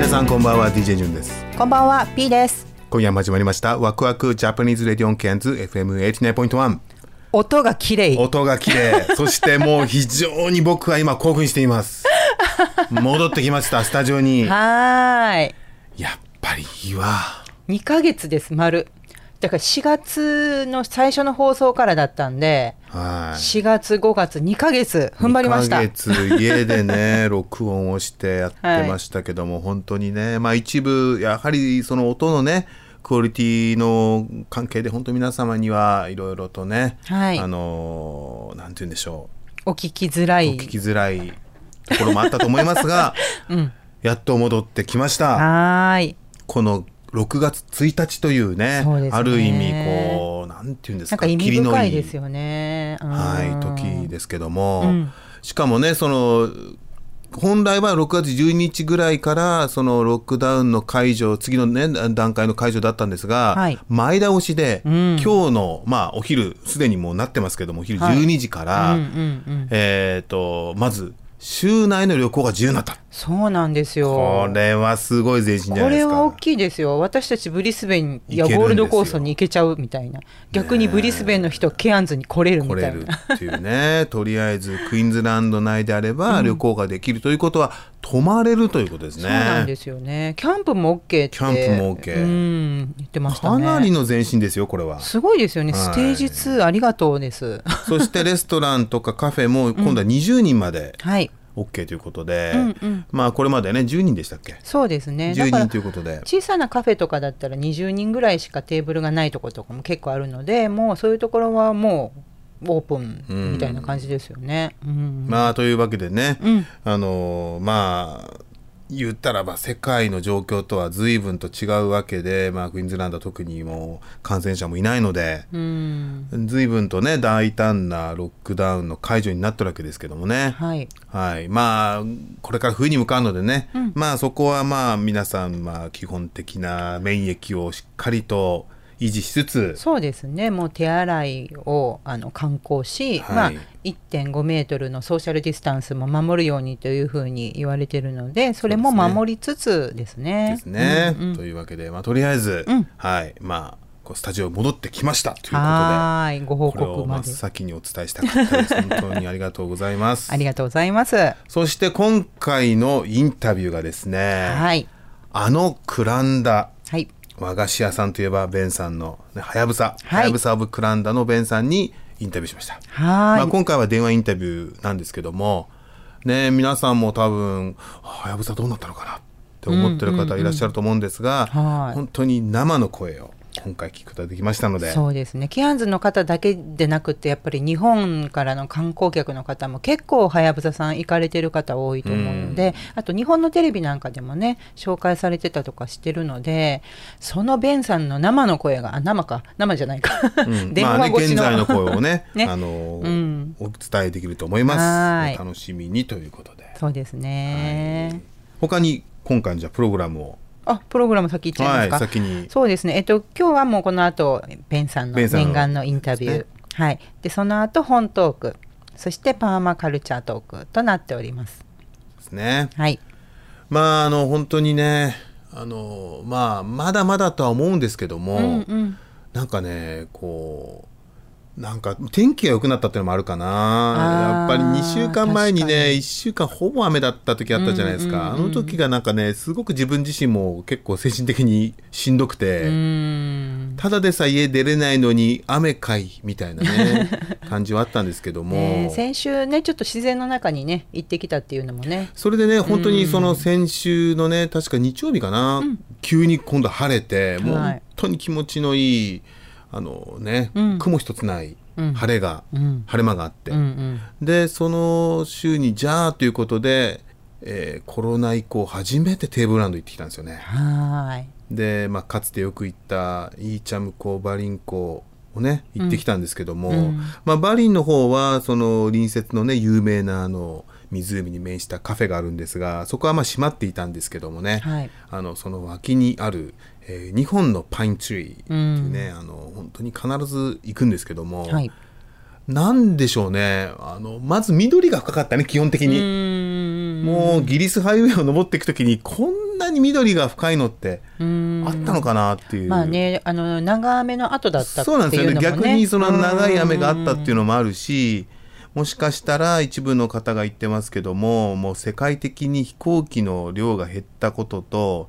皆さんこんばんは DJ ジュンですこんばんは、P です。今夜も始まりましたワクワクジャパニーズレディオンケンズ FM89.1 音が綺麗。音が綺麗 そしてもう非常に僕は今興奮しています 戻ってきましたスタジオにやはーい。っぱりいいわ2ヶ月です、丸。だから4月の最初の放送からだったんで、はい4月、5月、2ヶ月、踏ん張りました。2ヶ月家でね 録音をしてやってましたけども、本当にねまあ一部やはりその音のねクオリティの関係で本当皆様にはいろいろとね、はいあのなんて言うんでしょお聞きづらうい。聞きづらい ところもあったと思いますが、やっと戻ってきましたはーい。この6月1日というねね。ある意味こうなんて言うんですか霧の深いですよね。はい、うん時ですけども、うん。しかもねその本来は6月12日ぐらいからそのロックダウンの解除次の、ね、段階の解除だったんですが、はい。前倒しで、ん。今日の、まあ、お昼すでにもうなってますけどもお昼はい12時から、うんうんうん。えー、とまず週内の旅行が自由になったそうなんですよ。これはすごい前進。これは大きいですよ。私たちブリスベンやゴールドコーストに行けちゃうみたいな。逆にブリスベンの人、ケアンズに来れるみ来れるたいな。っていうねとりあえずクイーンズランド内であれば旅行ができるということは、泊まれるということですね。そうなんですよね。キャンプも OK って。キャンプも OK うん、言ってましたかね。なりの前進ですよこれは。すごいですよね。はいステージ2ありがとうです。そしてレストランとかカフェも今度は20人まではい。OK ということで、うんうんまあこれまでね10人でしたっけ？そうですね。だ10から人ということで。小さなカフェとかだったら20人ぐらいしかテーブルがないところとかも結構あるのでもうそういうところはもうオープンみたいな感じですよね。うんまあというわけでね、うんあのーまあ言ったらば世界の状況とは随分と違うわけで、まあ、クイーンズランドは特にもう感染者もいないので、うん随分とね大胆なロックダウンの解除になってるわけですけどもね。はい。はい、まあこれから冬に向かうのでね、まあそこはまあ皆さんまあ基本的な免疫をしっかりと維持しつつそうですねもう手洗いをあの観光し、はいまあ、1.5メートルのソーシャルディスタンスも守るようにというふうに言われてるのでそれも守りつつですね。ですね。うんうんというわけで、まあ、とりあえず、うんはいまあスタジオ戻ってきましたということで。はーいご報告まで先にお伝えしたかったです。本当にありがとうございます。ありがとうございます。そして今回のインタビューがですね、はいあのクランダはい和菓子屋さんといえばベンさんのねはやぶさはい。はやぶさオブクランダのベンさんにインタビューしました。はまあ、今回は電話インタビューなんですけども、ね、皆さんも多分はやぶさどうなったのかなって思ってる方いらっしゃると思うんですが、はい。本当に生の声を今回聞くことができましたので。そうですね。キアンズの方だけでなくてやっぱり日本からの観光客の方も結構はやぶささん行かれてる方多いと思うので、あと日本のテレビなんかでもね紹介されてたとかしてるのでそのベンさんの生の声があ生か。生じゃないか、うん。電まあね、話越しの、現在の声をね ね。あの、うん。お伝えできると思いまはい。す。お楽しみにということで。そうですね、他に今回のじゃあプログラムを、あプログラム先行っちゃいますか、はい、先に。そうですね、えっと、今日はもうこの後ベンさんのベンさんの。念願のインタビュー、はい、でその後本トーク。そしてパーマカルチャートークとなっております。ですね。はい、まああの本当にねあのまあまだまだとは思うんですけども、うんうん。なんかねこなんか天気が良くなったっていうのもあるかな。やっぱり2週間前にね1週間ほぼ雨だった時あったじゃないですか、うんうんうん。あの時がなんかねすごく自分自身も結構精神的にしんどくて、ただでさえ家出れないのに雨かいみたいなね 感じはあったんですけども、ね先週ねちょっと自然の中にね行ってきたっていうのもね。それでね本当にその先週のね確か日曜日かな、急に今度晴れてもうはい本当に気持ちのいいあのね、うん。雲一つないうん。晴れが、うん。晴れ間があって、うんうん。でその週にじゃあということで、えーコロナ以降初めてテーブルランド行ってきたんですよね。はーい。で、まあ、かつてよく行ったイーチャム湖バリン湖をね行ってきたんですけども、うん。まあ、バリンの方はその隣接のね有名なあの湖に面したカフェがあるんですがそこはまあ閉まっていたんですけどもね、はい。あのその脇にある、え2本のパインツリーっていうね、あの本当に必ず行くんですけども、はい。なんでしょうね。あのまず緑が深かったね基本的うに。ーん。もうギリスハイウェイを登っていくときにこんなに緑が深いのってうーん。あったのかなっていう。まあねあの長雨の後だったってそうなんですよね。いうのもね逆にその長い雨があったっていうのもあるしもしかしたら一部の方が言ってますけどももう世界的に飛行機の量が減ったことと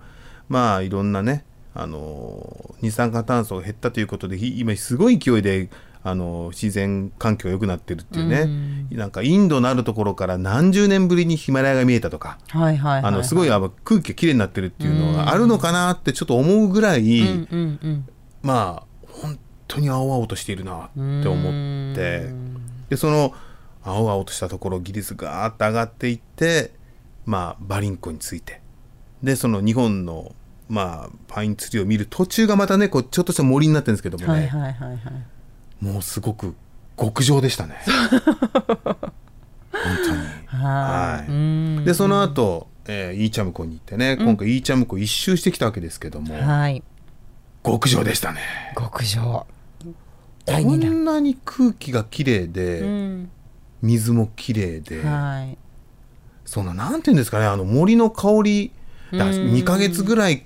まあいろんなねあの二酸化炭素が減ったということでひ今すごい勢いであの自然環境が良くなってるっていうね、なんかインドのあるところから何十年ぶりにヒマラヤが見えたとか、はいはいはいあのすごいあの空気がきれいになってるっていうのがあるのかなってちょっと思うぐらい、うんうんうん。まあ本当に青々としているなって思って。でその青々としたところギリスガーッと上がっていってまあバリンコについて。でその日本のまあパインツリーを見る途中がまたねこうちょっとした森になってるんですけどもね、はいはいはいはい。もうすごく極上でしたね。本当に。はい。でその後、えーイーチャム湖に行ってね今回イーチャム湖一周してきたわけですけども、はい。極上でしたね。極上。こんなに空気がきれいで、うん。水もきれいで、はい。そのなんていうんですかねあの森の香りだうん。2ヶ月ぐらい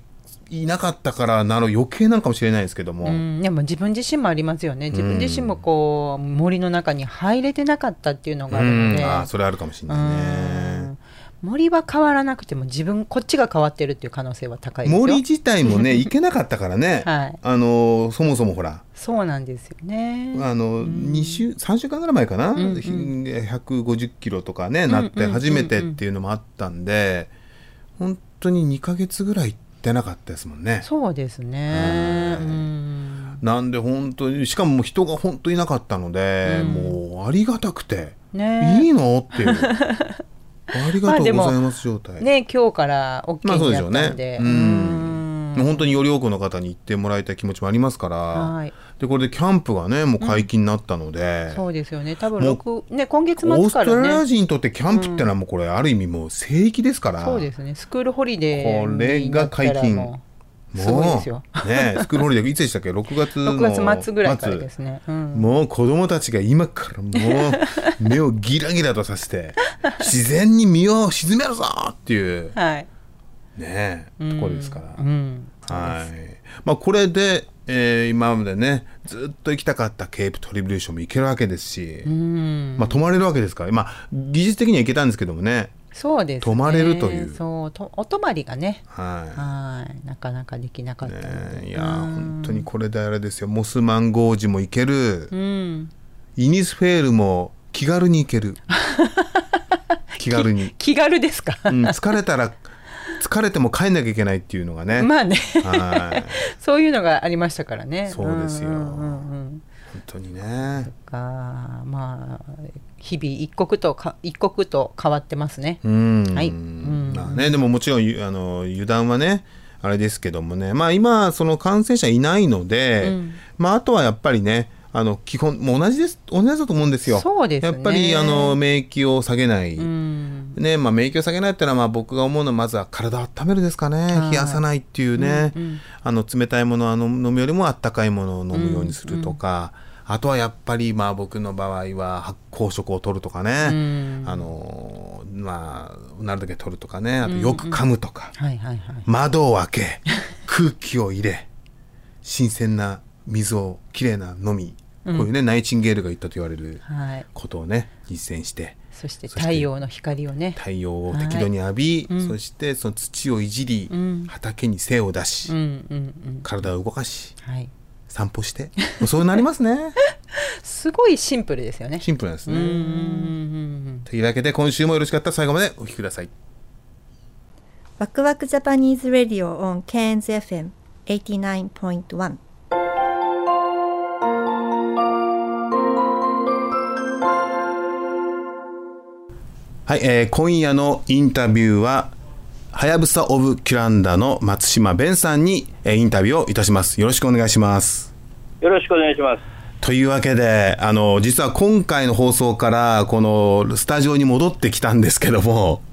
いなかったからなの余計なのかもしれないですけども、うん、でも自分自身もありますよね。自分自身もこう森の中に入れてなかったっていうのがあるので。うん。あーそれあるかもしれないね。うん。森は変わらなくても自分こっちが変わってるっていう可能性は高い森自体もね 行けなかったからね、はい。あのそもそもほら。そうなんですよね。あの2週3週間ぐらい前かな、んうん。ひ150キロとかねなっうんうんうんうん。て初めてっていうのもあったんで本当に2ヶ月ぐらい行ってなかったですもんね。そうですね。うん。なんで本当にしかも人が本当にいなかったので、うん。もうありがたくて、ね。いいのっていう。ありがとうございます状態。ね今日からま OK あそうにでしょうね。なったんで。うん。うん本当により多くの方に行ってもらいたい気持ちもありますから、はい。でこれでキャンプがねもう解禁になったので、そうですよね。多分もう六ね今月オー末かストラリアらね人にとってキャンプってのはもうこれある意味もう聖域ですから、そうですね。スクールホリデーこれが解禁。もうすごいですよ。ねスクールホリデーいつでしたっけ？6月の6月末ぐらいからですね、うん。もう子供たちが今からもう目をギラギラとさせて自然に身を沈めるぞっていう。はいねところですから、うん。はい。まあこれで、えー今までねずっと行きたかったケープトリビュレーションも行けるわけですし、うん。まあ泊まれるわけですからまあ技術的には行けたんですけどもねそうですね。泊まれるという。そうとお泊まりがね。はい。はい。なかなかできなかったねいやー本当にこれであれですよ。モスマンゴージも行ける、うん。イニスフェールも気軽に行ける。気軽に、気軽ですか？うん、疲れたら疲れても帰んなきゃいけないっていうのがね、まあね。はい。そういうのがありましたからね。そうですよ。んうんうんうん。本当にね。か。まあ日々一刻とか一刻と変わってますね。うん、はい。うん。まあねでももちろんゆあの油断はねあれですけどもね。まあ今その感染者いないので、うん。まああとはやっぱりねあの基本もう同じです同じだと思うんですよ。そうですね。やっぱりあの免疫を下げない、うんねまあ、免疫を下げないっていうのはまあ僕が思うのはまずは体を温めるですかね。はい。冷やさないっていうね、うんうん。あの冷たいものをあの飲むよりもあったかいものを飲むようにするとか、あとはやっぱりまあ僕の場合は発酵食を取るとかね、うん。あのまあなるだけ取るとかね。あとよく噛むとか、窓を開け空気を入れ新鮮な水をきれいな飲み。こういうね、ナイチンゲールが言ったと言われるはい、ことをね実践してそして太陽の光をね。太陽を適度に浴び、はい、そしてその土をいじり、うん、畑に精を出し、うんうんうん、体を動かし、はい、散歩して。もうそうなりますね。すごいシンプルですよね。シンプルですね。というわけで今週もよろしかったら最後までお聞きください。ワクワクジャパニーズレディオ on CANSFM89.1 はい、えー今夜のインタビューははやぶさオブキュランダの松島弁さんに、えーインタビューをいたします。よろしくお願いします。よろしくお願いします。というわけであの実は今回の放送からこのスタジオに戻ってきたんですけども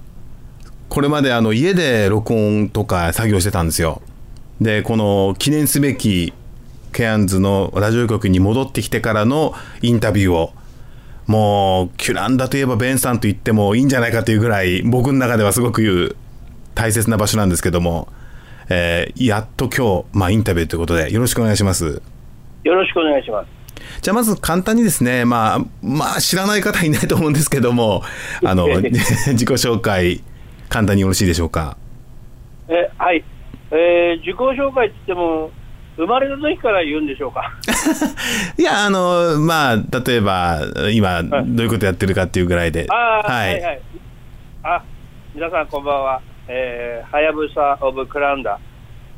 これまであの家で録音とか作業してたんですよ。でこの記念すべきケアンズのラジオ局に戻ってきてからのインタビューをもうキュランダといえばベンさんと言ってもいいんじゃないかというぐらい僕の中ではすごく大切な場所なんですけども、えーやっと今日、まあ、インタビューということでよろしくお願いします。よろしくお願いします。じゃあまず簡単にですね、まあ、まあ知らない方いないと思うんですけども、あの、自己紹介、簡単によろしいでしょうか？え、はい。えー自己紹介って言っても、生まれた時から言うんでしょうか。いや、あの、まあ、例えば、今、どはいういうことやってるかっていうぐらいで。ああ、ははいい、はい、あ、皆さんこんばんは。えーはやぶさオブクランダ。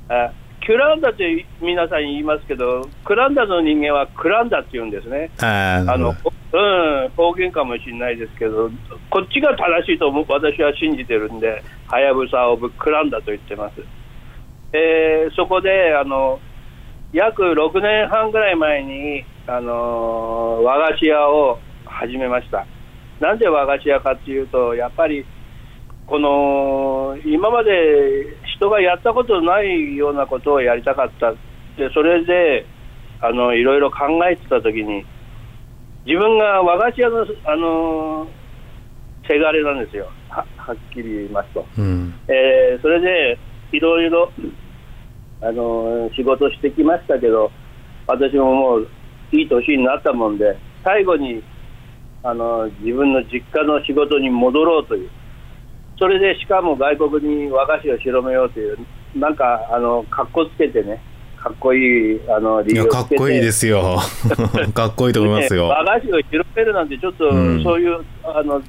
あキュランダって皆さん言いますけど、クランダの人間はクランダって言うんですね。あの、うん、方言かもしれないですけど、こっちが正しいと私は信じてるんで、はやぶさオブクランダと言ってます。えーそこで、あの、約6年半ぐらい前に、あのー和菓子屋を始めました。なんで和菓子屋かっていうと、やっぱり、この、今まで人がやったことないようなことをやりたかった。で、それで、あの、いろいろ考えてたときに、自分が和菓子屋の、あのーせがれなんですよ。は、はっきり言いますと。うん。えーそれでいろいろ、あのー仕事してきましたけど、私ももういい年になったもんで、最後に、あのー自分の実家の仕事に戻ろうという、それでしかも外国に和菓子を広めようという、なんか、あのかっこつけてね、かっこいいあの理由をかっこいいですよ。かっこいいと思いますよ。ね和菓子を広めるなんて、ちょっと、うんそういう、あの、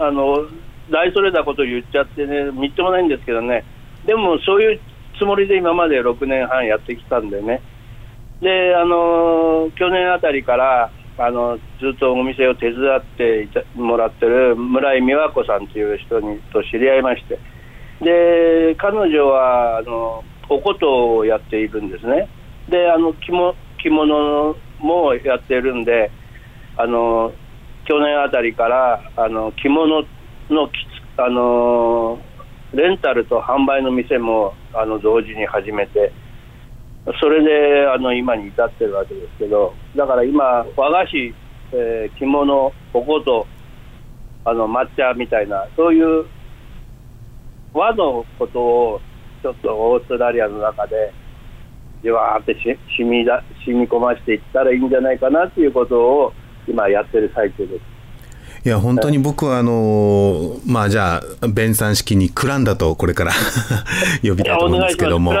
あの、大それたことを言っちゃってね、みっともないんですけどね、でもそういうつもりで今まで6年半やってきたんでね、で、あの、去年あたりから、あの、ずっとお店を手伝っていたもらってる村井美和子さんという人にと知り合いまして、で、彼女は、あの、お琴をやっているんですね。で、あの、着物着物もやってるんで、あの、去年あたりから、あの、着物のきつ、あの、レンタルと販売の店も、あの、同時に始めて、それで、あの、今に至ってるわけですけど、だから今、和菓子、えー着物、お琴、あの、抹茶みたいな、そういう和のことを、ちょっとオーストラリアの中で、じわーってし染みだ染み込ましていったらいいんじゃないかなっていうことを今やってる最中です。いや、本当に僕は、あの、まあ、じゃあ、弁さん式にクランダとこれから 呼びたいと思うんですけども。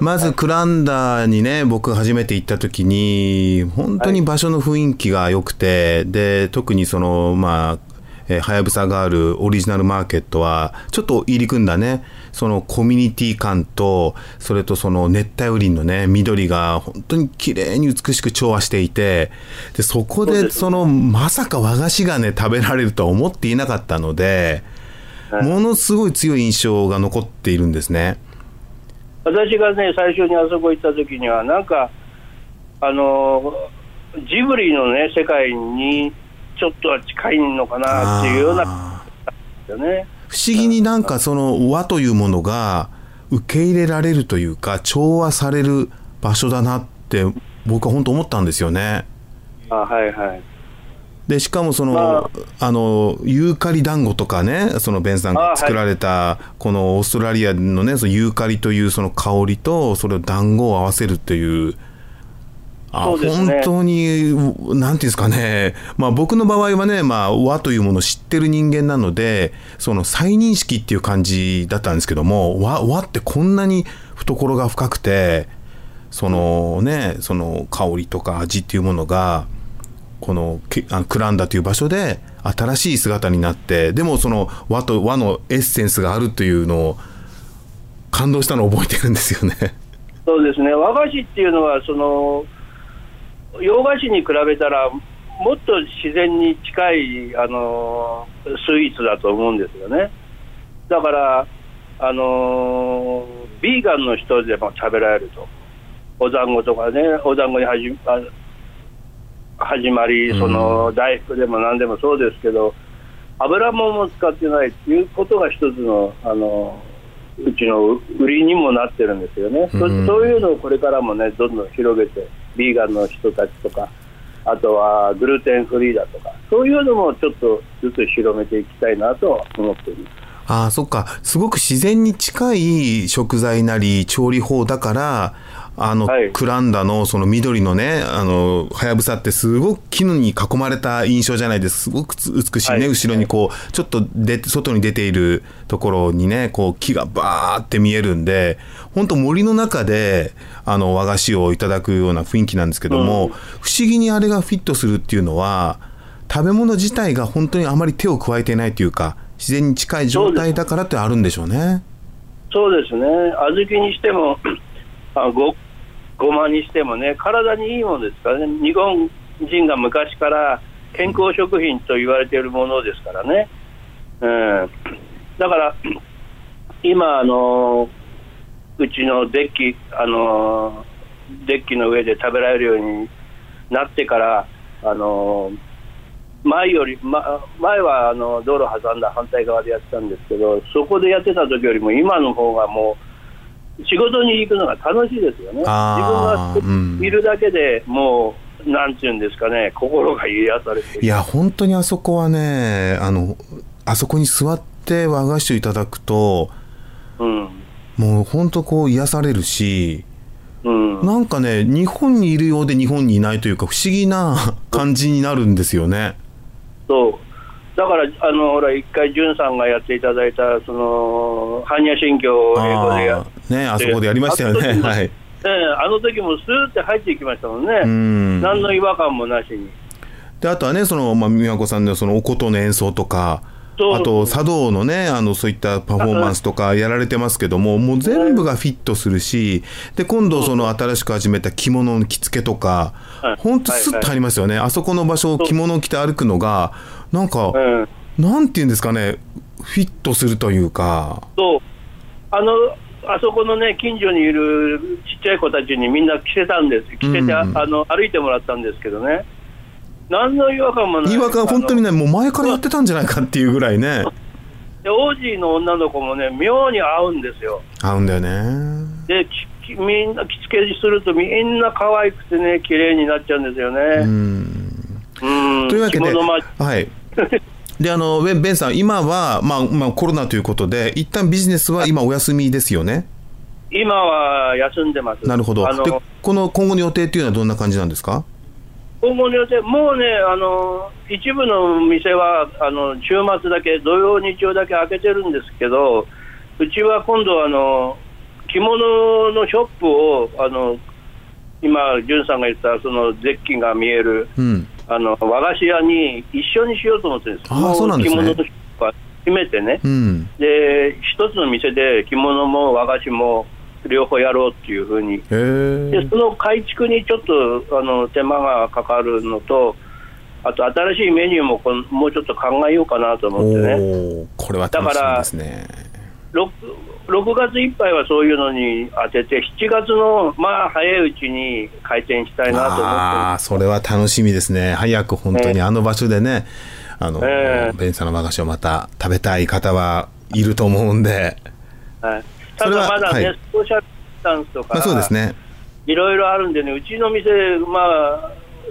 まずクランダにね僕初めて行った時に本当に場所の雰囲気が良くて、で特にそのまあえーはやぶさがあるオリジナルマーケットはちょっと入り組んだねそのコミュニティ感とそれとその熱帯雨林のね緑が本当に綺麗に美しく調和していてでそこでそのまさか和菓子がね食べられるとは思っていなかったので、ものすごい強い印象が残っているんですね。私がね、最初にあそこ行った時には、なんか、あのジブリのね、世界にちょっとは近いのかなっていうような、ね。不思議になんかその和というものが受け入れられるというか調和される場所だなって僕は本当思ったんですよね。あはいはい。でしかもその、まあ、のユーカリ団子とかねそのベンさんが作られたこのオーストラリアのねそのユーカリというその香りとそれを団子を合わせるというあね。本当に、なんていうんですかね、まあ、僕の場合はね、まあ、和というものを知ってる人間なので、その再認識っていう感じだったんですけども、和和ってこんなに懐が深くて、そのね、その香りとか味っていうものが、このクランダという場所で新しい姿になって、でもその和と和のエッセンスがあるというのを感動したのを覚えてるんですよね。そうですね。和菓子っていうのはその洋菓子に比べたらもっと自然に近いあのスイーツだと思うんですよね。だからあのビーガンの人でも食べられると。お団子とかねお団子に始あ始まりその大福でも何でもそうですけど油もんも使ってないっていうことが一つのあのうちの売りにもなってるんですよね、そうん。そういうのをこれからもねどんどん広げてビーガンの人たちとかあとはグルテンフリーだとかそういうのもちょっとずつ広めていきたいなとは思っていますああ、そっか。すごく自然に近い食材なり調理法だから、あの、はい。クランダのその緑のね、あの、はやぶさってすごく絹に囲まれた印象じゃないです。すごくつ美しいね、はい。後ろにこう、ちょっと出て、外に出ているところにね、こう木がバーって見えるんで、本当森の中で、あの、和菓子をいただくような雰囲気なんですけども、不思議にあれがフィットするっていうのは、食べ物自体が本当にあまり手を加えていないというか、自然に近い状態だからってあるんでしょうね。そうですね。小豆にしてもあごごまにしてもね体にいいものですからね。日本人が昔から健康食品と言われているものですからね、うん、だから今あのうちのデッキあのデッキの上で食べられるようになってからあの前より、ま、前はあの道路挟んだ反対側でやってたんですけどそこでやってた時よりも今の方がもう仕事に行くのが楽しいですよね。自分うん。がいるだけでもうなんていうんですかね。心が癒されていや、本当にあそこはね、あの、あそこに座って和菓子をいただくと、うん。もう本当こう癒されるし、うん、なんかね、日本にいるようで日本にいないというか、不思議な感じになるんですよね。そうだからあのほら一回潤さんがやっていただいたその般若心経を英語でやね、あそこでやりましたよね。はい。ええあの時もスーって入っていきましたもんね、うん。何の違和感もなしに。であとはねその、まあ、美和子さんのそのお琴の演奏とかあと茶道のねあのそういったパフォーマンスとかやられてますけどももう全部がフィットするしで今度その新しく始めた着物の着付けとかはいほんとスッと入りますよねあそこの場所を着物を着て歩くのがなんかうん。なんていうんですかねフィットするというか。そう。あのあそこのね近所にいるちっちゃい子たちにみんな着せたんです。着せて、うんあの歩いてもらったんですけどね。何の違和感もない。違和感本当にねねもう前からやってたんじゃないかっていうぐらいね。で王子の女の子もね妙に合うんですよ。合うんだよね。でみんな着付けするとみんな可愛くてね綺麗になっちゃうんですようね。んうんというわけで、はい。で、あの、ベンさん、今は、まあ、まあ、コロナということで、一旦ビジネスは今お休みですよね？今は休んでますなるほど。あので、この今後の予定っていうのはどんな感じなんですか？今後の予定、もうね、あの一部の店はあの週末だけ、土曜、日曜だけ開けてるんですけど、うちは今度あの、着物のショップを、あの今、潤さんが言ったそのゼッキンが見えるうん。あの和菓子屋に一緒にしようと思ってるんですあーそうなんですねも着物のショップは決めてね、うん。で一つの店で着物も和菓子も両方やろうっていうふうにで。その改築にちょっとあの手間がかかるのと、あと新しいメニューもこんもうちょっと考えようかなとお思ってね、お、これは楽しみですね。6, 6月いっぱいはそういうのに当てて、7月のまあ早いうちに開店したいなと思って。ああ、それは楽しみですね。早く本当にあの場所でね、あの、ええ。ベンさんの和菓子をまた食べたい方はいると思うんで、はい、それはただまだね、はい。ソーシャルディスタンスとか、まあそうですね。いろいろあるんでね、うちの店、まあ、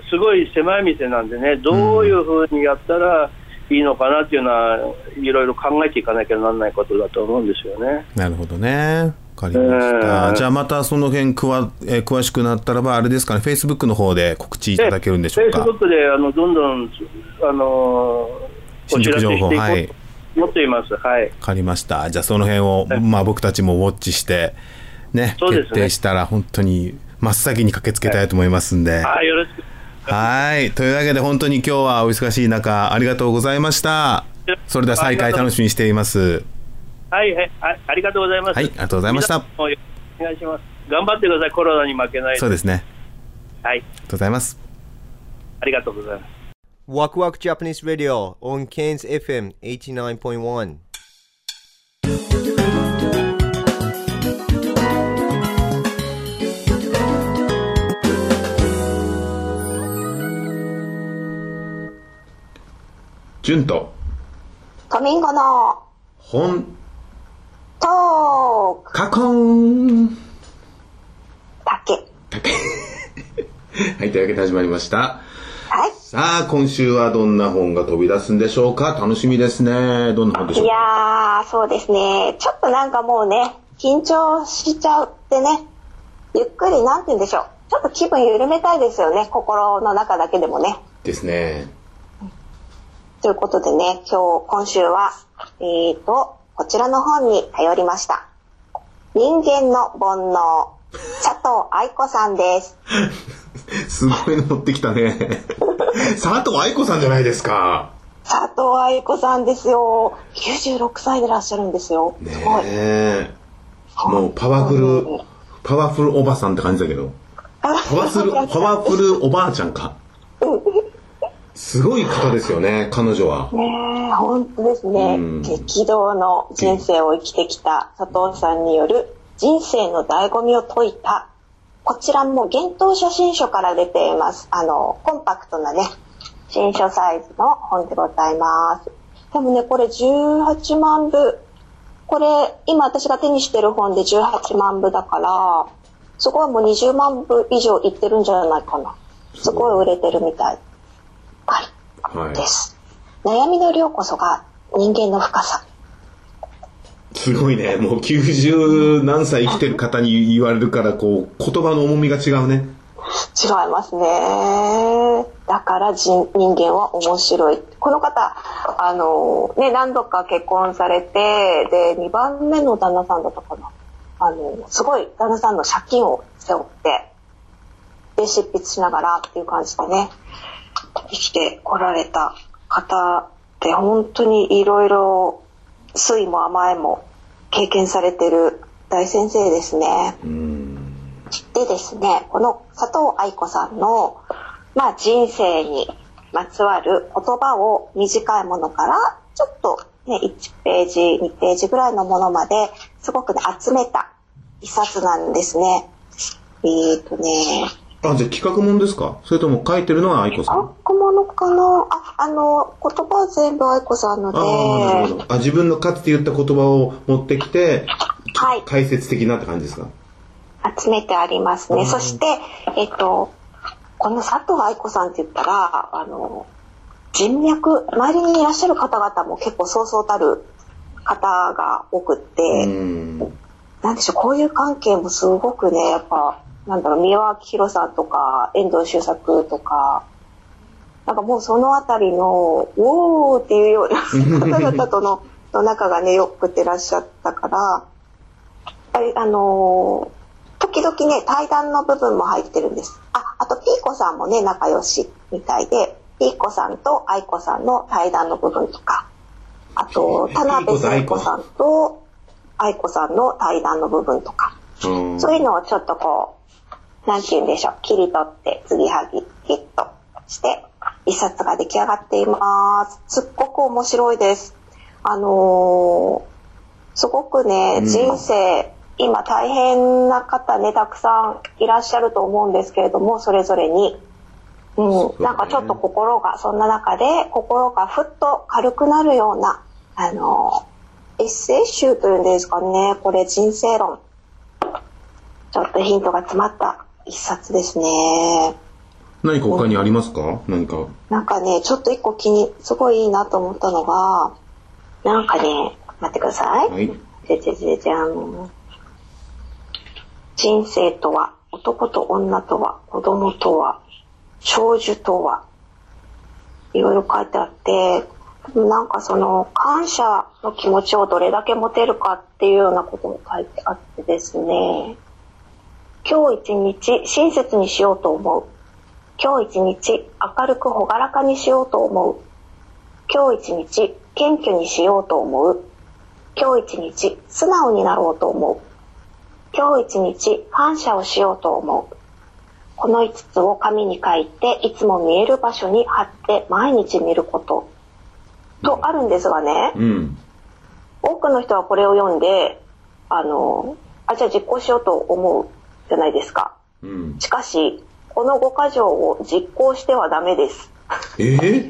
すごい狭い店なんでね、どういうふうにやったらいいのかなっていうのは、いろいろ考えていかなきゃならないことだと思うんですよね。なるほどね。かりました。うんじゃあまたその辺くわ、えー詳しくなったらば、あれですかね、Facebook の方で告知いただけるんでしょうか。フェイスブックであのどんどんあの進捗情報、はい。と思っています。はい。わかりました。じゃあその辺を、まあ僕たちもウォッチして、ね、ね決定したら本当に真っ先に駆けつけたいと思いますんで。はい、よろしく。はい。というわけで本当に今日はお忙しい中、ありがとうございました。それでは再開楽しみにしています。はい、はい、あありがとうございます。はいありがとうございましたお願いします。頑張ってください。コロナに負けないで。そうですね。はい、ありがとうございます。ありがとうございます。Waku Waku Japanese Radio on Cairns FM 89.1. 順とトミンゴの本トークカコンだけ。はい、というわけで始まりました。はい。さあ、今週はどんな本が飛び出すんでしょうか？楽しみですね。どんな本でしょいう？かやー、そうですね。ちょっとなんかもうね、緊張しちゃってね、ゆっくり、なんて言うんでしょう。ちょっと気分緩めたいですよね。心の中だけでもね。ですね。ということでね、今日、今週は、えーと、こちらの本に頼りました。人間の煩悩、佐藤愛子さんです。すごいの持ってきたね。佐藤愛子さんじゃないですか。佐藤愛子さんですよ。96歳でいらっしゃるんですよ。すごい。ねえ。もうパワフル、パワフルおばさんって感じだけど。パワフル、パワフルおばあちゃんか。すごい方ですよね、彼女は。ねえ、本当ですねうん。激動の人生を生きてきた佐藤さんによる人生の醍醐味を説いた、こちらも幻冬初心書から出ています。あの、コンパクトなね、新書サイズの本でございます。でもね、これ18万部。これ、今私が手にしてる本で18万部だから、そこはもう20万部以上いってるんじゃないかな。すごい売れてるみたい。はい。はいです。悩みの量こそが人間の深さ。すごいね。もう90何歳生きてる方に言われるから、こう、言葉の重みが違うね。違いますね。だから人人間は面白い。この方、あの、ね、何度か結婚されて、で、2番目の旦那さんだったかな。あの、すごい旦那さんの借金を背負って、で、執筆しながらっていう感じでね、生きてこられた方で、本当にいろいろ、酸いも甘いも経験されてる大先生ですね。でですね、この佐藤愛子さんの、まあ、人生にまつわる言葉を短いものから、ちょっとね、1ページ、2ページぐらいのものまで、すごくね、集めた一冊なんですね。えーとね、あ、じゃあ企画もんですか？それとも書いてるのは愛子さあん小物かな？あ、あの、言葉は全部愛子さんので、ああ、なるほど。あ、自分のかつて言った言葉を持ってきて、はい。解説的なって感じですか？集めてありますね。そして、えっと、この佐藤愛子さんって言ったら、あの、人脈、周りにいらっしゃる方々も結構そうそうたる方が多くって、うん。なんでしょう、こういう関係もすごくね、やっぱ、なんだろう、三輪明宏さんとか、遠藤周作とか、なんかもうそのあたりの、ウォーっていうような方々との の仲がね、よくてらっしゃったから、やっぱりあのー時々ね、対談の部分も入ってるんです。あ、あとピーコさんもね、仲良しみたいで、ピーコさんと愛子さんの対談の部分とか、あと、田辺聖子さんと愛子さんの対談の部分とか、うん。そういうのをちょっとこう、なんて言うんでしょう、切り取って、継ぎはぎ、ヒットして、一冊が出来上がっています。すっごく面白いです。あのーすごくね、うん人生、今大変な方ね、たくさんいらっしゃると思うんですけれども、それぞれに。うん、なんかちょっと心が、そんな中で心がふっと軽くなるような、あのーエッセイ集というんですかね、これ人生論。ちょっとヒントが詰まった一冊ですね。何か他にありますか？何か。なんかね、ちょっと一個気に、すごいいいなと思ったのが、なんかね、待ってください。はい。じゃじゃじゃじゃん。人生とは男と女とは子供とは長寿とはいろいろ書いてあってなんかその感謝の気持ちをどれだけ持てるかっていうようなことも書いてあってですね今日一日親切にしようと思う。今日一日明るく朗らかにしようと思う。今日一日謙虚にしようと思う。今日一日素直になろうと思う。今日一日感謝をしようと思う。この5つを紙に書いていつも見える場所に貼って毎日見ること。とあるんですがね、うん。多くの人はこれを読んであのあじゃあ実行しようと思うじゃないですかうん。しかしこの5箇条を実行してはダメですえー、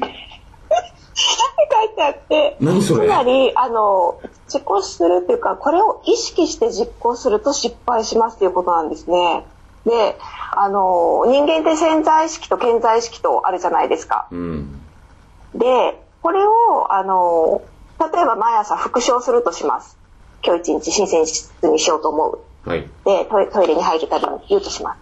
書いてあってつまりあの実行するっていうかこれを意識して実行すると失敗しますっていうことなんですね。であの人間って潜在意識と顕在意識とあるじゃないですか。うん。でこれをあの例えば毎朝復唱するとします。今日一日親切にしようと思う。はい。でトイトイレに入るたびに言うとします。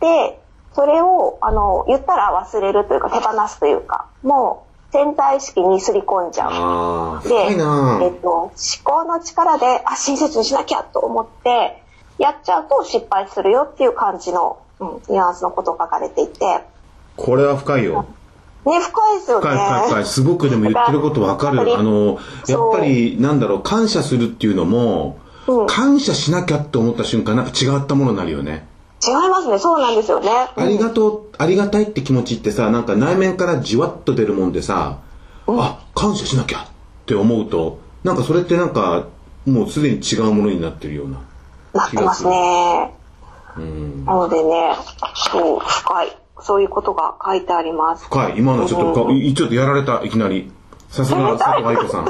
でそれをあの言ったら忘れるというか手放すというかもう潜在意識にすり込んじゃう。で、えっと、思考の力であ親切にしなきゃと思ってやっちゃうと失敗するよっていう感じの、うん、ニュアンスのことが書かれていてねこれは深いよ。深いですよね。深い深い深い。すごくでも言ってることわかる。あの、やっぱり、なんだろう、感謝するっていうのも、うん感謝しなきゃって思った瞬間、なんか違ったものになるよね。違いますねそうなんですよね。ありがとう、ありがたいって気持ちってさ、なんか内面からじわっと出るもんでさ、あ、感謝しなきゃって思うと、なんかそれってなんか、もうすでに違うものになってるような。なってますね。うん。なのでねそう深いそういうことが書いてあります。深い。今のちょっとか、うんいちょっとやられた、いきなり。さすが佐藤愛子さん。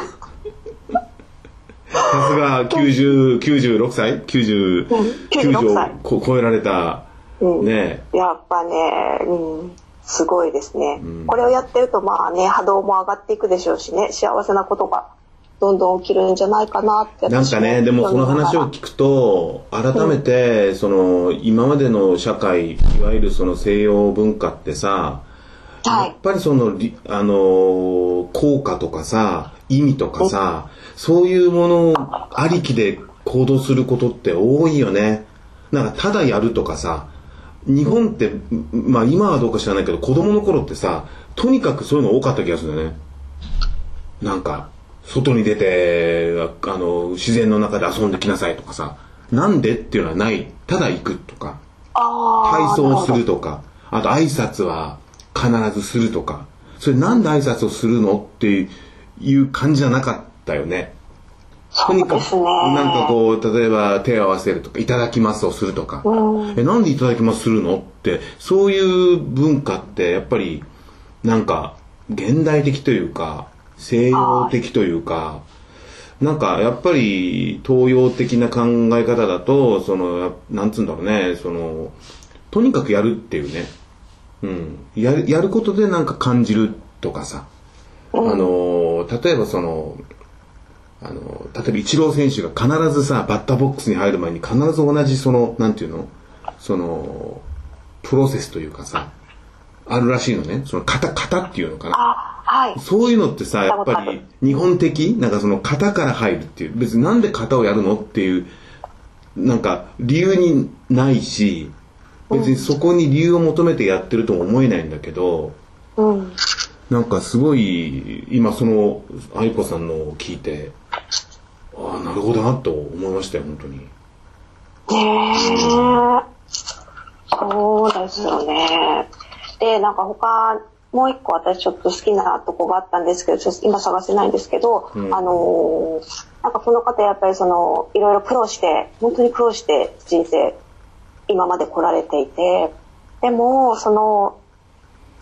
さすが90、96歳 ?90、うん。96歳90をこ超えられた、うん。ね。やっぱね、うん、すごいですね、うん。これをやってるとまあね波動も上がっていくでしょうしね。幸せなことがどんどん起きるんじゃないかなってなんかね、でもその話を聞くと、改めて、その、今までの社会、いわゆるその西洋文化ってさ、はい。やっぱりその、りあのー効果とかさ、意味とかさ、そういうものありきで行動することって多いよね。なんか、ただやるとかさ、日本って、んまあ今はどうか知らないけど、子供の頃ってさ、とにかくそういうの多かった気がするんだよね。なんか、外に出て、ああの、自然の中で遊んできなさいとかさ、なんでっていうのはない。ただ行くとか。体操をするとか、あと挨拶は必ずするとか、それなんで挨拶をするのっていう感じじゃなかったよね。とにかく、なんかこう、例えば手を合わせるとか、いただきますをするとか、うん。え、なんでいただきますするのって、そういう文化ってやっぱり、なんか、現代的というか、西洋的というか、なんかやっぱり東洋的な考え方だと、その、やなんつうんだろうね、その、とにかくやるっていうね、うん、やる、やることでなんか感じるとかさ、あの、例えばその、あの、例えばイチロー選手が必ずさ、バッターボックスに入る前に必ず同じその、なんていうの？その、プロセスというかさ、あるらしいのね。その型、型っていうのかな。あはいそういうのってさ、やっぱり日本的なんかその型から入るっていう。別になんで型をやるのっていう、なんか理由にないし、別にそこに理由を求めてやってるとも思えないんだけど、うんなんかすごい、今その愛子さんのを聞いて、ああ、なるほどなと思いましたよ、本当に。ねえ。そうですよね。でなんか他もう一個私ちょっと好きなとこがあったんですけどちょっと今探せないんですけど、うん。あのーなんかこの方やっぱりそのいろいろ苦労して本当に苦労して人生今まで来られていてでもその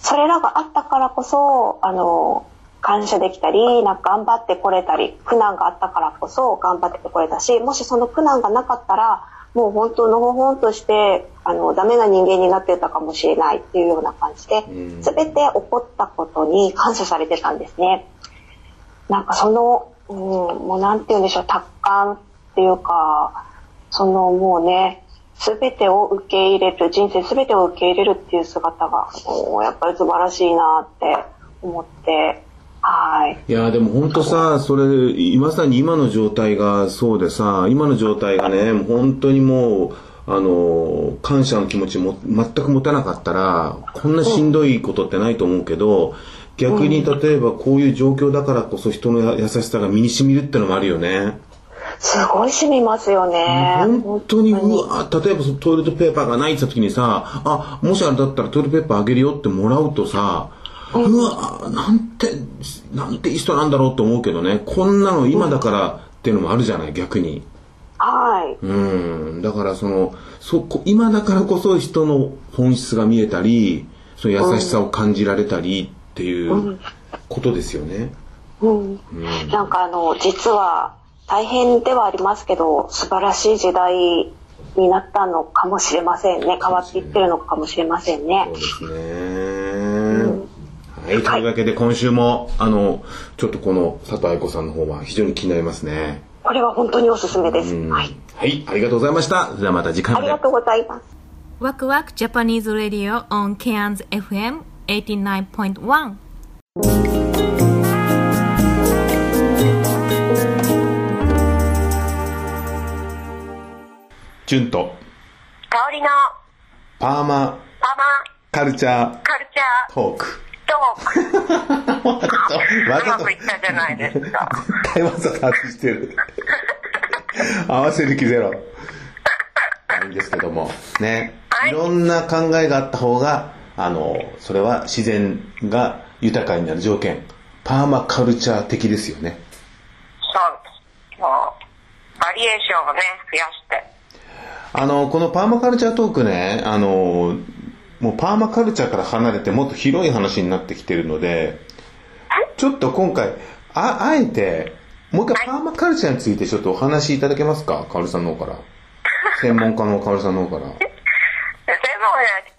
それらがあったからこそあの感謝できたりなんか頑張ってこれたり苦難があったからこそ頑張ってこれたしもしその苦難がなかったらもう本当のほほんとしてあのダメな人間になってたかもしれないっていうような感じでうん全て起こったことに感謝されてたんですね。なんかその、うん、もうなんて言うんでしょう達観っていうかそのもうね全てを受け入れる人生全てを受け入れるっていう姿がおーやっぱり素晴らしいなって思ってはいいやでも本当さそれまさに今の状態がそうでさ今の状態がね本当にもうあの感謝の気持ちも全く持たなかったらこんなしんどいことってないと思うけど逆に例えばこういう状況だからこそ人の優しさが身に染みるってのもあるよね。すごい染みますよね。本当にうわ例えばそのトイレットペーパーがないって言った時にさあもしあれだったらトイレットペーパーあげるよってもらうとさうわなんてなんていい人なんだろうと思うけどね。こんなの今だからっていうのもあるじゃない逆に。はい。うん。だからそのそこ今だからこそ人の本質が見えたりその優しさを感じられたりっていうことですよね、うん、なんかあの実は大変ではありますけど素晴らしい時代になったのかもしれませんね。変わっていってるのかもしれませんね。そうですね。はい、というわけで今週も、あの、ちょっとこの佐藤愛子さんの方は非常に気になりますね。これは本当におすすめです、はい、はい、ありがとうございました。それではまた次回まで。ありが。とうございます。ワクワク Japanese Radio on Cairns FM 89.1ジュンと香りのパーマパマカルチャーカルチャートーク。トーク。わざとうまくいったじゃないですか。絶対わざと外してる。合わせる気ゼロ。いいんですけども。ね。いろんな考えがあった方が、あの、それは自然が豊かになる条件。パーマカルチャー的ですよね。そうです。もう、バリエーションをね、増やして。あの、このパーマカルチャートークね、あの、もうパーマカルチャーから離れてもっと広い話になってきてるので、ちょっと今回、あ、あえて、もう一回パーマカルチャーについてちょっとお話しいただけますか？カオルさんの方から。専門家のカオルさんの方から。でもね、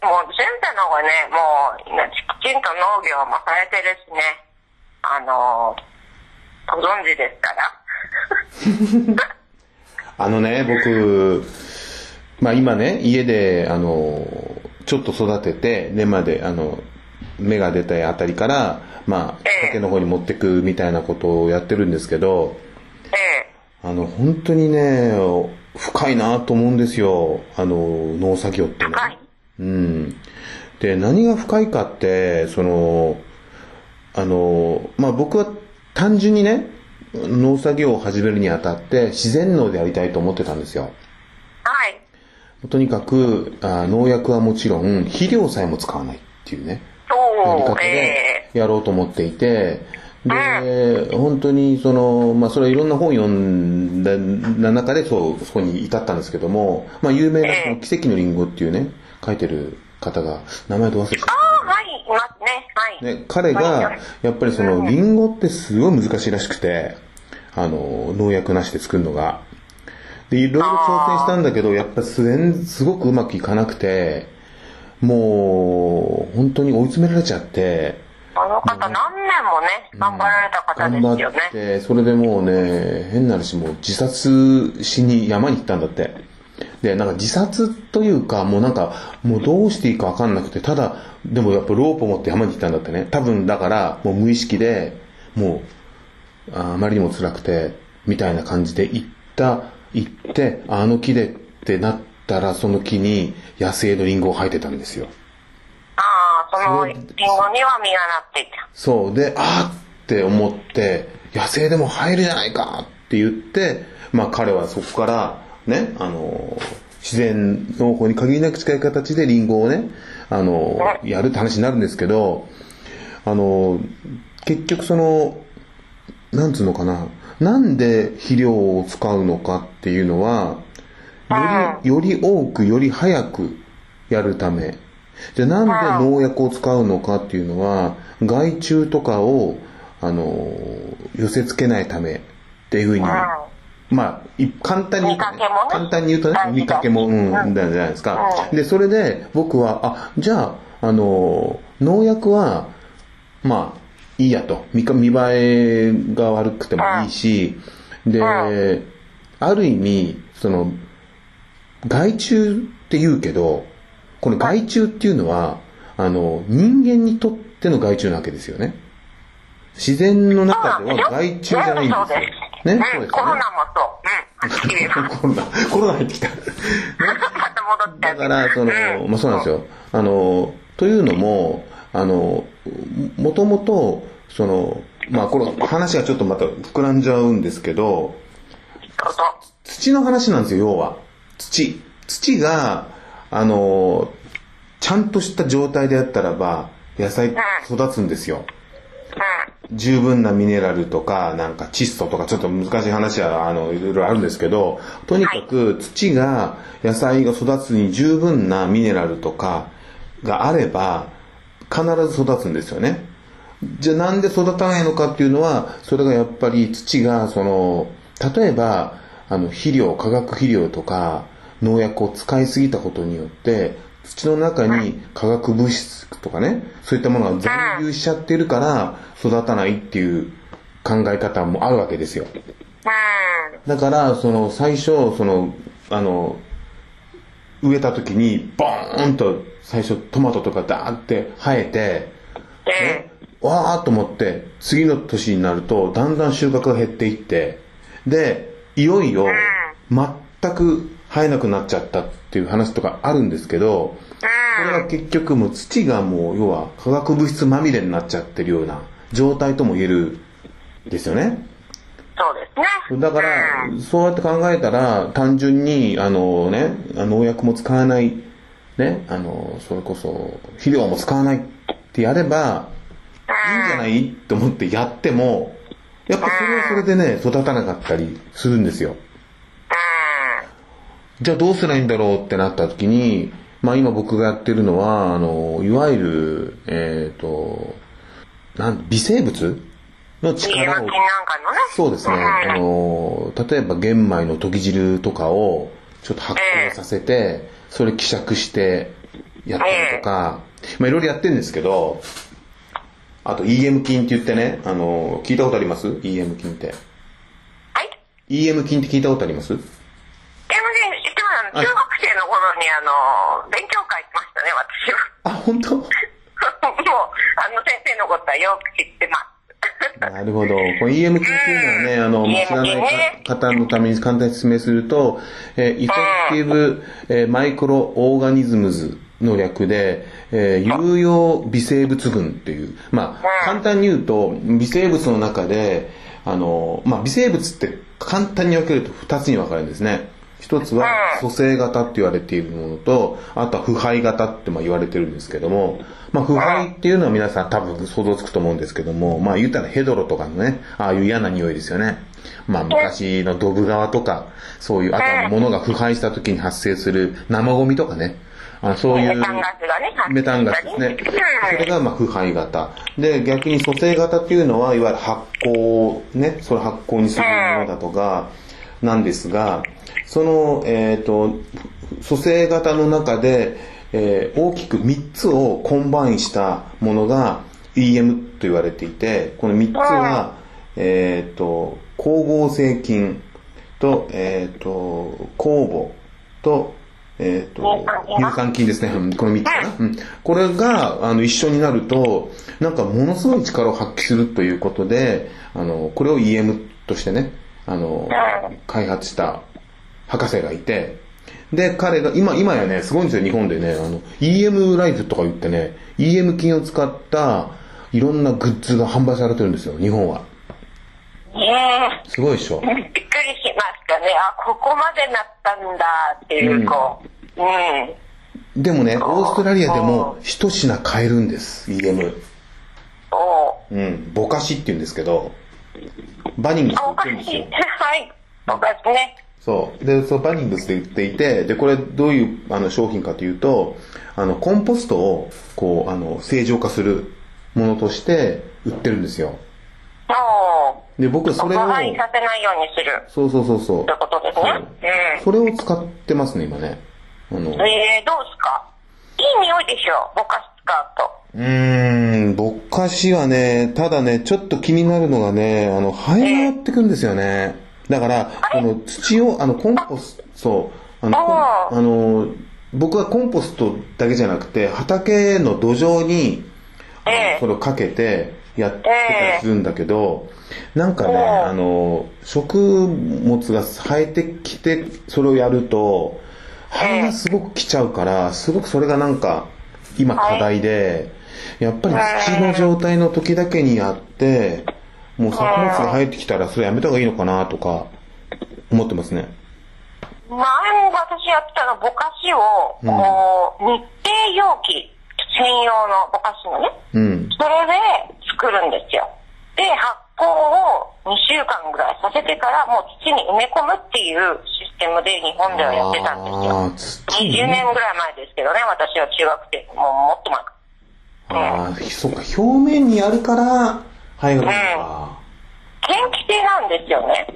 もう、純太の方がね、もう、今、きちんと農業もされてるしね、あの、ご存知ですから。あのね、僕、まあ今ね、家で、あの、ちょっと育てて、根まで、あの、芽が出たあたりから、まあ、畑の方に持ってくみたいなことをやってるんですけど、あの、本当にね、深いなと思うんですよ。あの、農作業ってね。うん。で、何が深いかって、その、あの、まあ僕は単純にね、農作業を始めるにあたって自然農でやりたいと思ってたんですよ。はい。とにかくあ農薬はもちろん肥料さえも使わないっていうね、やり方でやろうと思っていて、で、本当にその、まあそれはいろんな本読んだ中でそう、そこに至ったんですけども、まあ有名なその奇跡のリンゴっていうね、書いてる方が、名前ど忘れちゃっああ、はい、いますね。はい。ね、彼が、やっぱりその、リンゴってすごい難しいらしくて、あの、農薬なしで作るのが。で、いろいろ挑戦したんだけど、やっぱす全すごくうまくいかなくて、もう、本当に追い詰められちゃって、あの方、何年もね、頑張られた方頑ですよね。張って、それでもうね、変な話、もう自殺しに山に行ったんだって。で、なんか自殺というか、もうなんか、もうどうしていいかわかんなくて、ただ、でもやっぱロープを持って山に行ったんだってね。多分だから、もう無意識で、もう、ああまりにも辛くて、みたいな感じで行った、行って、あの木でってなったら、その木に野生のリンゴが生えてたんですよ。ああ、そのリンゴには実がなっていた。そう。で、あーって思って、野生でも入るじゃないかって言って、まあ彼はそこから、ね、あの、自然農法に限りなく近い形でリンゴをね、あの、やるって話になるんですけど、あの、結局その、なんつうのかな、なんで肥料を使うのかっていうのは、より、より多く、より早くやるため。じゃあなんで農薬を使うのかっていうのは、害虫とかを、あの、寄せ付けないためっていうふうに、まあ、い簡単に言うとね、簡単に言うとね、見かけも、うん、じゃないですか。で、それで僕は、あ、じゃあ、あの、農薬は、まあ、いいやと。見か見栄えが悪くてもいいし、で、ある意味、その、害虫って言うけど、この害虫っていうのは、あの、人間にとっての害虫なわけですよね。自然の中では害虫じゃないんですよ。ね、そうですよね。コロナもそう。うん。コロナ、コロナ入ってきた。また戻っちゃう。だから、その、まあそうなんですよ。あの、というのも、あの、もともと、その、まあこの話がちょっとまた膨らんじゃうんですけど、土の話なんですよ、要は。土。土が、あの、ちゃんとした状態であったらば、野菜育つんですよ。十分なミネラルとか、なんか窒素とか、ちょっと難しい話は、あの、いろいろあるんですけど、とにかく土が、野菜が育つに十分なミネラルとかがあれば、必ず育つんですよね。じゃあなんで育たないのかっていうのは、それがやっぱり土が、その、例えば、あの、肥料、化学肥料とか、農薬を使いすぎたことによって、土の中に化学物質とかね、そういったものが残留しちゃってるから育たないっていう考え方もあるわけですよ。だから、その最初、その、あの、植えた時に、ボーンと最初トマトとかダーって生えて、ね、わーっと思って、次の年になると、だんだん収穫が減っていって、で、いよいよ、全く生えなくなっちゃったっていう話とかあるんですけど、これは結局もう土がもう、要は化学物質まみれになっちゃってるような状態とも言えるんですよね。そうですね。だから、そうやって考えたら、単純に、あのね、農薬も使わない、ね、あの、それこそ、肥料も使わないってやれば、いいんじゃない？と思ってやっても、やっぱそれはそれでね、育たなかったりするんですよ。じゃあどうすればいいんだろうってなった時に、まあ今僕がやってるのは、あの、いわゆる、えっ、と、なん、微生物？の力を、そうですね、あの、例えば玄米の溶き汁とかをちょっと発酵させて、それ希釈してやったりとか、まあいろいろやってるんですけど、あと EM 菌って言ってね、あの、聞いたことあります ?EM 菌って。はい ?EM 菌って聞いたことあります？でもね、知ってます。中学生の頃にあの、勉強会行きましたね、私は。あ、本当？もう、あの先生のことはよく知ってます。なるほど。この EM 菌っていうのはね、あの、知らないか方のために簡単に説明すると、えー、イフェクティブ、えーマイクロオーガニズムズの略で、えー有用微生物群っていう、まあ、簡単に言うと、微生物の中で、あの、まあ、微生物って簡単に分けると2つに分かれるんですね。一つは組成型って言われているものと、あとは腐敗型ってまあ言われてるんですけども、まあ腐敗っていうのは皆さん多分想像つくと思うんですけども、まあ言ったらヘドロとかのね、ああいう嫌な匂いですよね。まあ昔のドブ川とか、そういうあとは物が腐敗した時に発生する生ゴミとかね、あそういうメタンガスがね、メタンガスですね。それがまあ腐敗型。で、逆に組成型っていうのは、いわゆる発酵、ね、それ発酵にするものだとか、なんですが、その、えっ、と、蘇生型の中で、えー大きく3つを combine したものが EM と言われていて、この3つは、えっ、と、光合成菌と、えっ、と、酵母と、えっ、と、乳酸菌ですね。うんこの3つかな。うんこれが、あの、一緒になると、なんかものすごい力を発揮するということで、あの、これを EM としてね、あの、開発した博士がいて、で、彼が、今、今やね、すごいんですよ、日本でね、あの、EM ライフとか言ってね、EM 菌を使った、いろんなグッズが販売されてるんですよ、日本は。えすごいでしょ。えびっくりしまね。あ、ここまでなったんだっていう、こう。うん。でもね、オーストラリアでも一品買えるんです、EM。うん、ぼかしって言うんですけど、バニングスってあ、おか言ってるんですよ。はい。おかしいね。そう。で、そう、バニングスで売っていて、で、これどういうあの商品かというと、あの、コンポストを、こう、あの、正常化するものとして売ってるんですよ。で、僕はそれを、させないようにする。そうそうそうそうということですね。それを使ってますね、今ね。あの、うん。えー、どうですか？いい匂いでしょ？ぼかし使うと。うーん、ぼっかしはね、ただね、ちょっと気になるのがね、あの、生え回ってくんですよね。だから、この土を、あの、コンポスト、あのああの僕はコンポストだけじゃなくて畑の土壌にあのそれをかけてやってたりするんだけど、なんかね、あの植物が生えてきてそれをやると肺がすごく来ちゃうからすごくそれがなんか今課題で、やっぱり土の状態の時だけにやってもう作物が生えてきたらそれやめた方がいいのかなとか思ってますね。前も私やってたの、ぼかしを、うん。こう、密閉容器専用のぼかしのね、うん。それで作るんですよ。で、発酵を2週間ぐらいさせてから、もう土に埋め込むっていうシステムで日本ではやってたんですよ。20年ぐらい前ですけどね、私は中学生、もうもっと前か。ああ、そっか、表面にやるから、肺が来るのか。嫌気性なんですよね、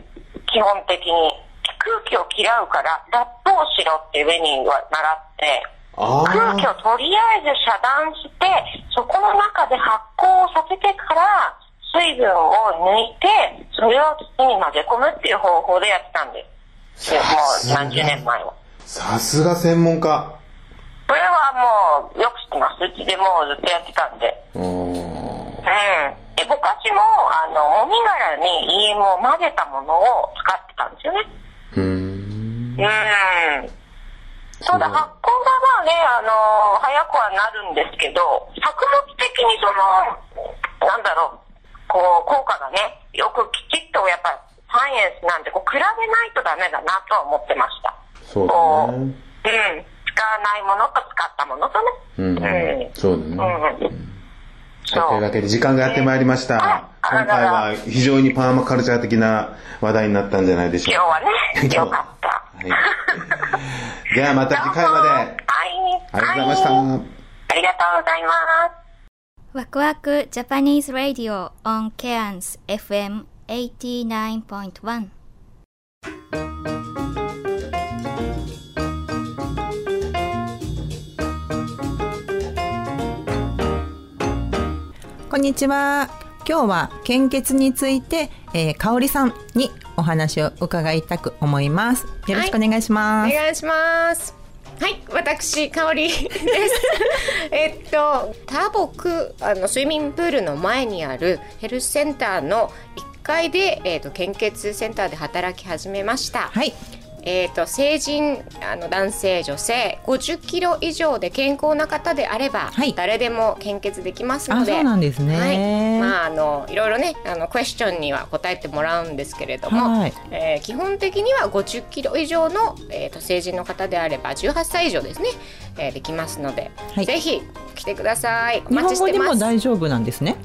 基本的に。空気を嫌うから、ラップをしろって上には習って、あ空気をとりあえず遮断して、そこの中で発酵をさせてから、水分を抜いて、それを土に混ぜ込むっていう方法でやってたんです。もう何十年前は。さすが専門家。それはもう、よく知ってます。うちでもうずっとやってたんで。うん。で、僕たちも、あの、もみ殻に EM を混ぜたものを使ってたんですよね。うーん。うん。ただ発酵がまあね、あの早くはなるんですけど、作物的にその、なんだろう、こう、効果がね、よくきちっとやっぱサイエンスなんで、こう、比べないとダメだなとは思ってました。そうだね。うん。使わないものと使ったものとね。うん。そうだね。うん。というわけで時間がやってまいりました。今回は非常にパーマカルチャー的な話題になったんじゃないでしょう今日はね、よかった。か。ではまた次回まで。はい。ありがとうございました。ありがとうございます。ワクワクジャパニーズ・ラディオ on Cairns FM 89.1こんにちは。今日は献血について、えー、香織さんにお話を伺いたく思います。よろしくお願いします。お願いします。はい、私香りです。えっとタボクあのスイミングプールの前にあるヘルスセンターの1階でえっと献血センターで働き始めました。はい。えー、と成人あの男性女性50キロ以上で健康な方であれば、誰でも献血できますのであそうなんですね。はい。まあ、あのいろいろねあのクエスチョンには答えてもらうんですけれども、はい。えー基本的には50キロ以上の、えー、と成人の方であれば18歳以上ですね、えーできますので、ぜひ来てください。お日待ち本語でしてます。も大丈夫なんですね。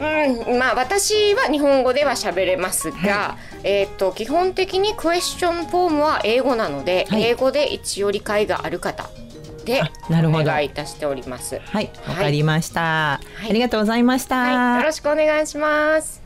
うん、まあ私は日本語では喋れますが、えっ、と基本的にクエスチョンフォームは英語なので、英語で一応理解がある方でなるほどお願いいたしております。はい、わかりました、ありがとうございました。はい、よろしくお願いします。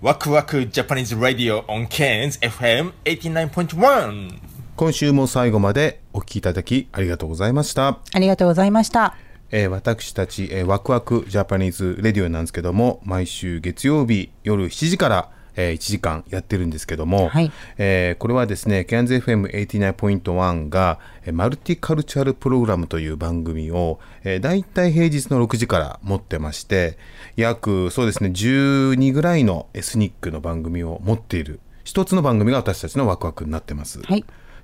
ワクワクジャパニーズ・ラディオ on Cairns FM 89.1今週も最後までお聞きいただきありがとうございました。ありがとうございました。えー私たち、えーワクワクジャパニーズレディオなんですけども毎週月曜日夜7時から、えー1時間やってるんですけども、えーこれはですね CANZFM89.1 が、えーマルティカルチャルプログラムという番組を、えー、だいたい平日の6時から持ってまして約そうですね12ぐらいのエスニックの番組を持っている一つの番組が私たちのワクワクになってます。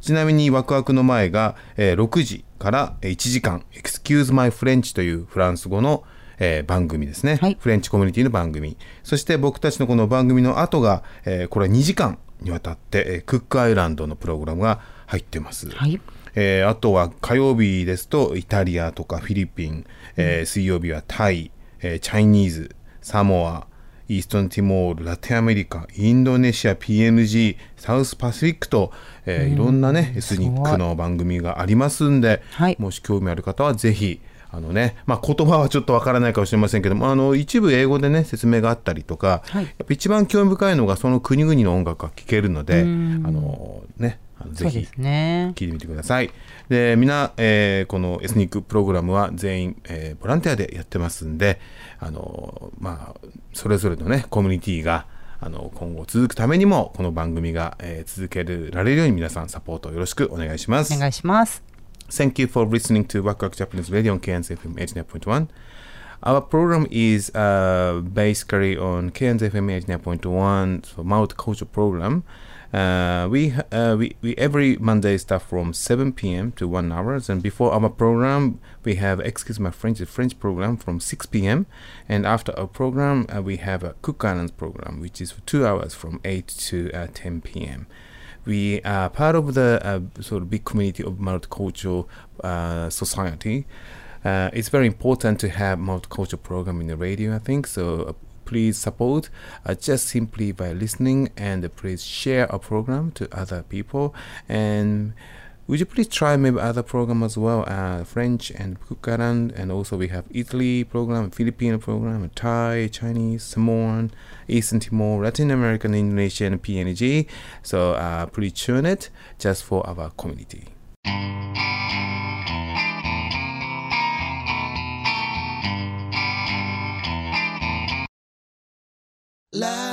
ちなみにワクワクの前が、えー6時からえー1時間「Excuse My French」というフランス語の、えー番組ですね、フレンチコミュニティの番組。そして僕たちのこの番組の後が、えーこれは2時間にわたって、えークックアイランドのプログラムが入ってます、えーあとは火曜日ですとイタリアとかフィリピン、えー水曜日はタイ、えーチャイニーズサモアイーストンティモール、ラテンアメリカ、インドネシア、PNG、サウスパシフィックと、えーいろんなね、エスニックの番組がありますんで、もし興味ある方はぜひ、あのね、まあ、言葉はちょっとわからないかもしれませんけども、あの、一部英語でね、説明があったりとか、やっぱ一番興味深いのがその国々の音楽が聴けるので、あうん。の、ね、ぜひ。聞いてみてください。で、みんな、えーこのエスニックプログラムは全員、えーボランティアでやってますんで、あの、まあ、それぞれのね、コミュニティが、あの今後続くためにもこの番組が、えー続けられるように皆さんサポートよろしくお願いします。お願いします。Thank you for listening to Waku Waku Japanese Radio on KNZ FM 89.1. Our program is uh, basically on KNZ FM 89.1 so multicultural program. Uh, we, uh, we we every Monday start from 7 p.m. to 1 hours, and before our program we have excuse my French the French program from 6 p.m. and after our program uh, we have a Cook Islands program which is for two hours from 8 to uh, 10 p.m we are part of the uh, sort of big community of multicultural uh, society. It's very important to have multicultural program in the radio, I think. So please support uh, just simply by listening and please share our program to other people. And would you please try maybe other program as well uh, french and Kukaran and also we have italy program filipino program thai chinese samoan eastern timor latin american indonesian png so uh, please tune it just for our community La